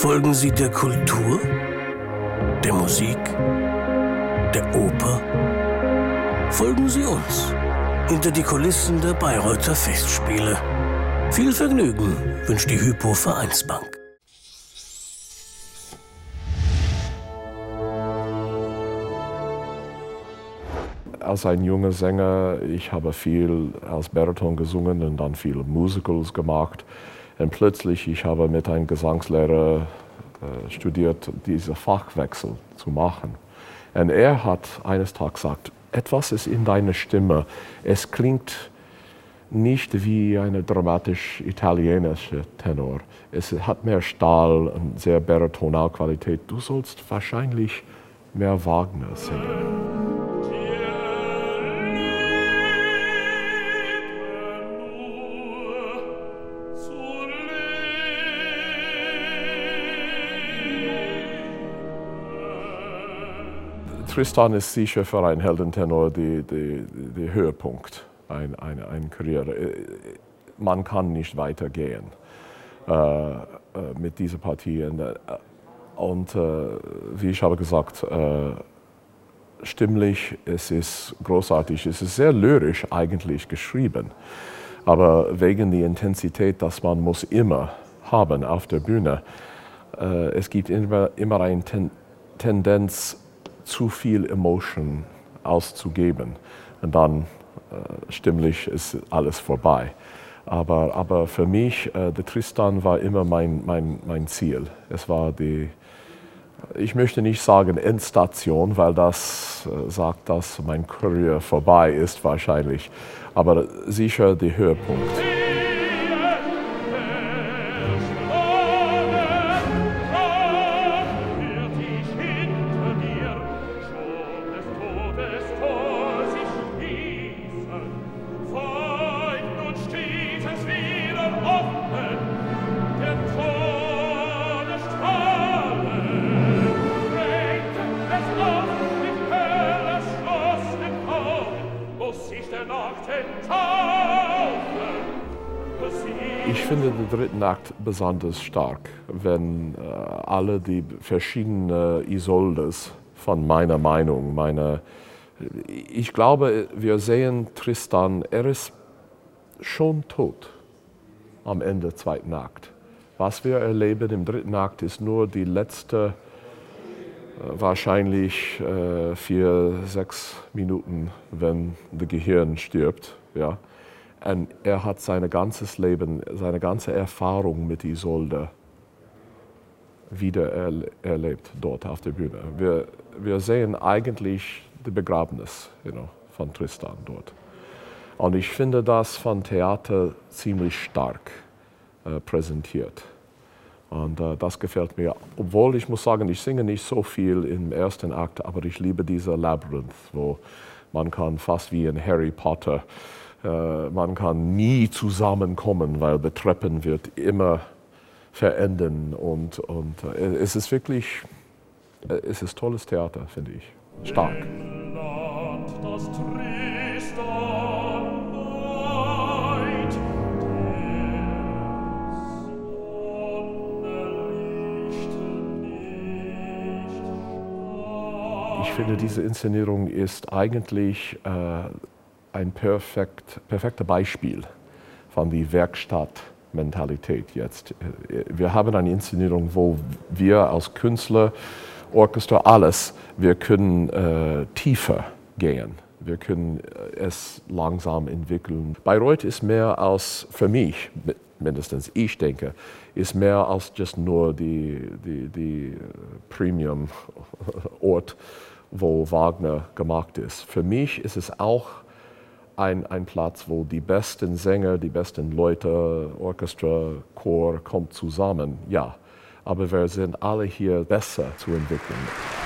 Folgen Sie der Kultur, der Musik, der Oper? Folgen Sie uns hinter die Kulissen der Bayreuther Festspiele. Viel Vergnügen wünscht die Hypo Vereinsbank. als ein junger Sänger, ich habe viel als Bariton gesungen und dann viele Musicals gemacht. Und plötzlich, ich habe mit einem Gesangslehrer äh, studiert, diesen Fachwechsel zu machen. Und er hat eines Tages gesagt, etwas ist in deiner Stimme. Es klingt nicht wie eine dramatisch italienische Tenor. Es hat mehr Stahl und sehr Baritonalqualität. Du sollst wahrscheinlich mehr Wagner singen. Tristan ist sicher für einen Heldentenor der Höhepunkt einer ein, ein Karriere. Man kann nicht weitergehen äh, äh, mit dieser Partie. Und, äh, und äh, wie ich habe gesagt, äh, stimmlich, es ist großartig, es ist sehr lyrisch eigentlich geschrieben. Aber wegen der Intensität, dass man muss immer haben auf der Bühne, äh, es gibt immer, immer eine Ten Tendenz, zu viel Emotion auszugeben. Und dann äh, stimmlich ist alles vorbei. Aber, aber für mich, äh, der Tristan war immer mein, mein, mein Ziel. Es war die, ich möchte nicht sagen Endstation, weil das äh, sagt, dass mein Karriere vorbei ist wahrscheinlich, aber sicher der Höhepunkt. Ich finde den dritten Akt besonders stark, wenn äh, alle die verschiedenen Isoldes von meiner Meinung, meiner, ich glaube, wir sehen Tristan, er ist schon tot am Ende zweiten Akt. Was wir erleben im dritten Akt ist nur die letzte, äh, wahrscheinlich äh, vier, sechs Minuten, wenn das Gehirn stirbt. Ja. Und er hat sein ganzes Leben, seine ganze Erfahrung mit Isolde wieder erlebt dort auf der Bühne. Wir, wir sehen eigentlich das Begräbnis you know, von Tristan dort. Und ich finde das von Theater ziemlich stark äh, präsentiert. Und äh, das gefällt mir. Obwohl ich muss sagen, ich singe nicht so viel im ersten Akt, aber ich liebe diese Labyrinth, wo man kann fast wie in Harry Potter äh, man kann nie zusammenkommen, weil der Treppen wird immer verändern und, und äh, es ist wirklich, äh, es ist tolles Theater, finde ich. Stark. Ich finde, diese Inszenierung ist eigentlich äh, ein perfekt, perfektes Beispiel von der Werkstattmentalität jetzt. Wir haben eine Inszenierung, wo wir als Künstler, Orchester, alles, wir können äh, tiefer gehen. Wir können äh, es langsam entwickeln. Bayreuth ist mehr als, für mich mindestens, ich denke, ist mehr als just nur die, die, die Premium-Ort, wo Wagner gemacht ist. Für mich ist es auch ein, ein Platz, wo die besten Sänger, die besten Leute, Orchester, Chor kommt zusammen. Ja, aber wir sind alle hier besser zu entwickeln.